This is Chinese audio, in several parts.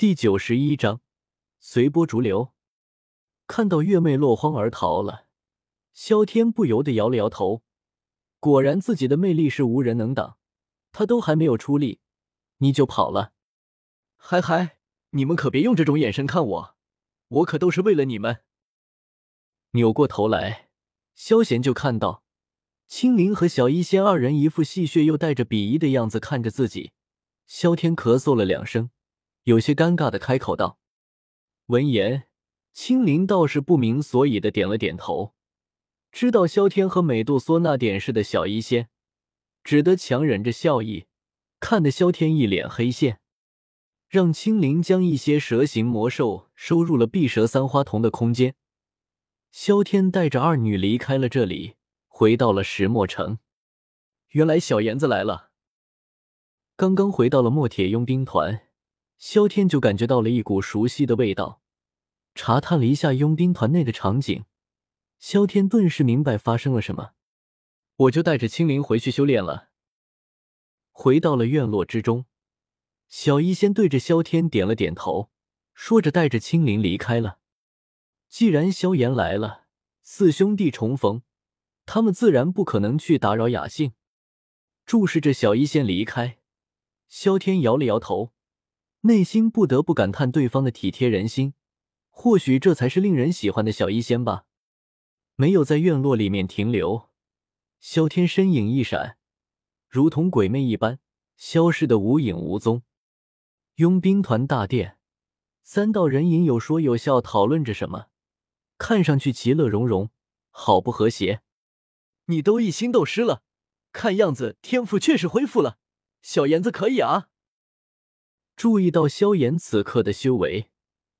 第九十一章随波逐流。看到月妹落荒而逃了，萧天不由得摇了摇头。果然，自己的魅力是无人能挡。他都还没有出力，你就跑了？嗨嗨，你们可别用这种眼神看我，我可都是为了你们。扭过头来，萧贤就看到青灵和小医仙二人一副戏谑又带着鄙夷的样子看着自己。萧天咳嗽了两声。有些尴尬的开口道：“闻言，青灵倒是不明所以的点了点头，知道萧天和美杜莎那点事的小医仙，只得强忍着笑意，看得萧天一脸黑线，让青灵将一些蛇形魔兽收入了碧蛇三花瞳的空间。萧天带着二女离开了这里，回到了石墨城。原来小妍子来了，刚刚回到了墨铁佣兵团。”萧天就感觉到了一股熟悉的味道，查探了一下佣兵团内的场景，萧天顿时明白发生了什么。我就带着青灵回去修炼了。回到了院落之中，小医仙对着萧天点了点头，说着带着青灵离开了。既然萧炎来了，四兄弟重逢，他们自然不可能去打扰雅兴。注视着小医仙离开，萧天摇了摇头。内心不得不感叹对方的体贴人心，或许这才是令人喜欢的小医仙吧。没有在院落里面停留，萧天身影一闪，如同鬼魅一般消失的无影无踪。佣兵团大殿，三道人影有说有笑讨论着什么，看上去其乐融融，好不和谐。你都一星斗师了，看样子天赋确实恢复了，小妍子可以啊。注意到萧炎此刻的修为，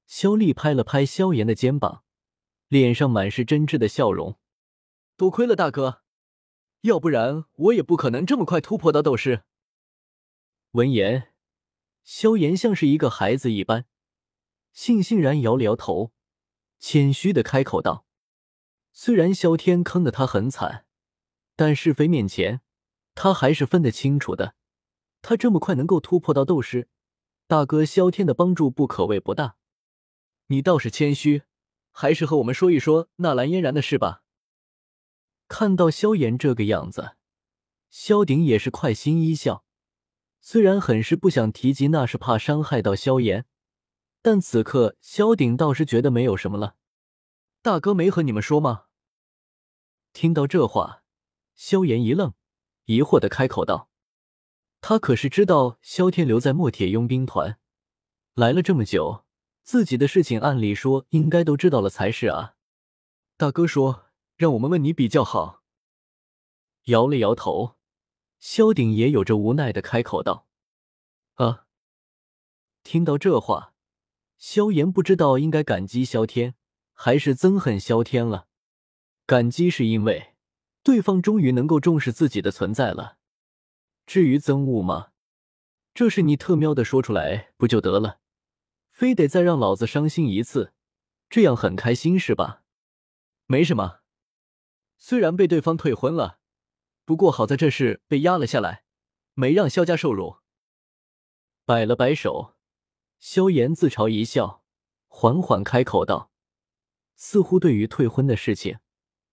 萧丽拍了拍萧炎的肩膀，脸上满是真挚的笑容。多亏了大哥，要不然我也不可能这么快突破到斗师。闻言，萧炎像是一个孩子一般，悻悻然摇了摇头，谦虚的开口道：“虽然萧天坑的他很惨，但是非面前，他还是分得清楚的。他这么快能够突破到斗师。”大哥萧天的帮助不可谓不大，你倒是谦虚，还是和我们说一说纳兰嫣然的事吧。看到萧炎这个样子，萧鼎也是快心一笑，虽然很是不想提及，那是怕伤害到萧炎，但此刻萧鼎倒是觉得没有什么了。大哥没和你们说吗？听到这话，萧炎一愣，疑惑的开口道。他可是知道萧天留在墨铁佣兵团来了这么久，自己的事情按理说应该都知道了才是啊。大哥说让我们问你比较好。摇了摇头，萧鼎也有着无奈的开口道：“啊。”听到这话，萧炎不知道应该感激萧天还是憎恨萧天了。感激是因为对方终于能够重视自己的存在了。至于憎恶吗？这事你特喵的说出来不就得了？非得再让老子伤心一次，这样很开心是吧？没什么，虽然被对方退婚了，不过好在这事被压了下来，没让萧家受辱。摆了摆手，萧炎自嘲一笑，缓缓开口道：“似乎对于退婚的事情，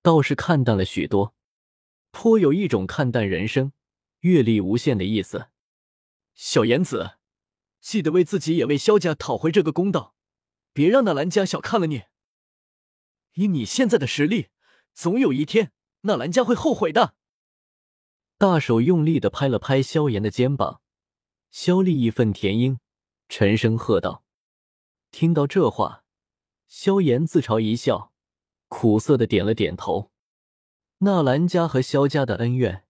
倒是看淡了许多，颇有一种看淡人生。”阅历无限的意思，小言子，记得为自己也为萧家讨回这个公道，别让那兰家小看了你。以你现在的实力，总有一天那兰家会后悔的。大手用力的拍了拍萧炎的肩膀，萧丽义愤填膺，沉声喝道：“听到这话，萧炎自嘲一笑，苦涩的点了点头。纳兰家和萧家的恩怨。”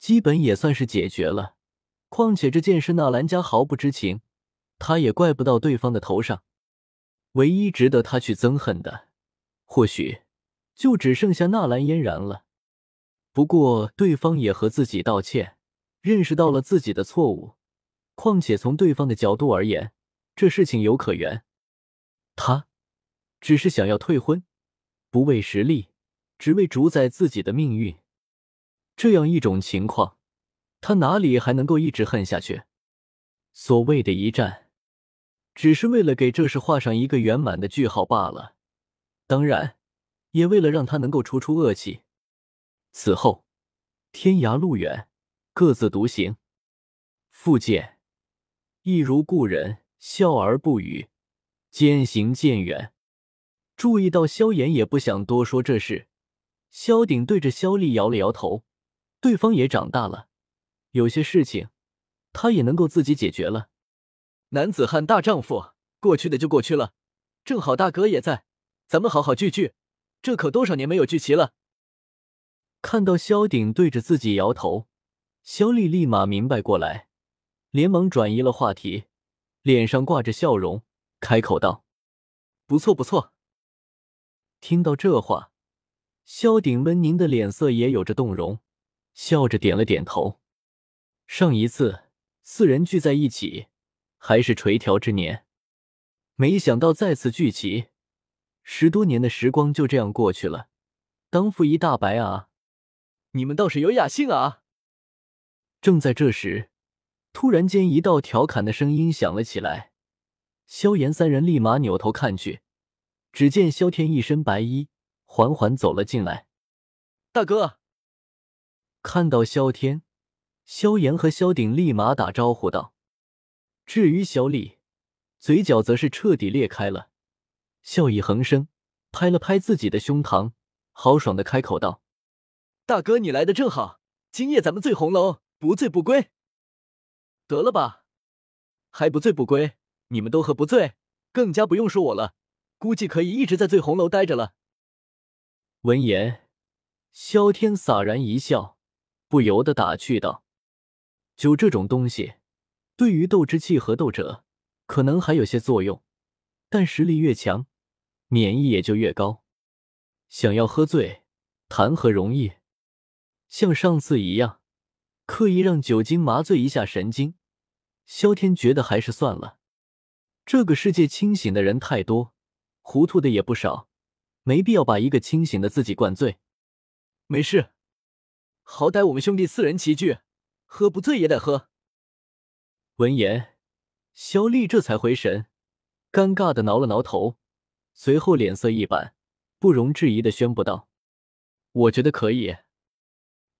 基本也算是解决了，况且这件事纳兰家毫不知情，他也怪不到对方的头上。唯一值得他去憎恨的，或许就只剩下纳兰嫣然了。不过对方也和自己道歉，认识到了自己的错误。况且从对方的角度而言，这事情有可原。他只是想要退婚，不为实力，只为主宰自己的命运。这样一种情况，他哪里还能够一直恨下去？所谓的一战，只是为了给这事画上一个圆满的句号罢了。当然，也为了让他能够出出恶气。此后，天涯路远，各自独行。复见，一如故人，笑而不语，渐行渐远。注意到萧炎也不想多说这事，萧鼎对着萧丽摇了摇头。对方也长大了，有些事情他也能够自己解决了。男子汉大丈夫，过去的就过去了。正好大哥也在，咱们好好聚聚。这可多少年没有聚齐了。看到萧鼎对着自己摇头，萧丽立马明白过来，连忙转移了话题，脸上挂着笑容，开口道：“不错不错。”听到这话，萧鼎温宁的脸色也有着动容，笑着点了点头。上一次四人聚在一起，还是垂髫之年，没想到再次聚齐，十多年的时光就这样过去了，当父一大白啊！你们倒是有雅兴啊！正在这时，突然间一道调侃的声音响了起来。萧炎三人立马扭头看去，只见萧天一身白衣，缓缓走了进来。大哥，看到萧天，萧炎和萧鼎立马打招呼道。至于萧丽，嘴角则是彻底裂开了，笑意横生，拍了拍自己的胸膛，豪爽的开口道。大哥，你来的正好，今夜咱们醉红楼，不醉不归。得了吧，还不醉不归？你们都喝不醉，更加不用说我了，估计可以一直在醉红楼待着了。闻言，萧天洒然一笑，不由得打趣道：“酒这种东西，对于斗之气和斗者，可能还有些作用，但实力越强，免疫也就越高。想要喝醉，谈何容易？”像上次一样，刻意让酒精麻醉一下神经，萧天觉得还是算了。这个世界清醒的人太多，糊涂的也不少，没必要把一个清醒的自己灌醉。没事，好歹我们兄弟四人齐聚，喝不醉也得喝。闻言，萧丽这才回神，尴尬的挠了挠头，随后脸色一板，不容置疑的宣布道：“我觉得可以。”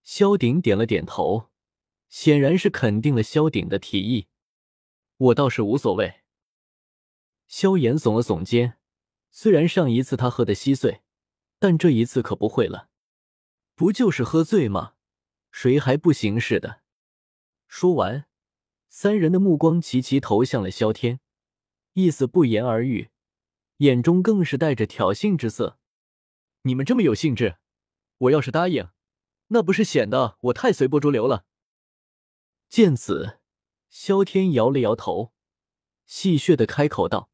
萧鼎点了点头，显然是肯定了萧鼎的提议。我倒是无所谓。萧炎耸了耸肩，虽然上一次他喝的稀碎，但这一次可不会了。不就是喝醉吗？谁还不行似的？说完，三人的目光齐齐投向了萧天，意思不言而喻，眼中更是带着挑衅之色。你们这么有兴致，我要是答应。那不是显得我太随波逐流了？见此，萧天摇了摇头，戏谑的开口道，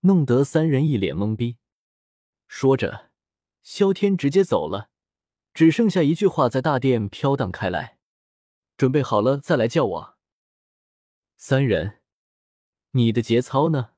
弄得三人一脸懵逼。说着，萧天直接走了，只剩下一句话在大殿飘荡开来：“准备好了再来叫我。”三人，你的节操呢？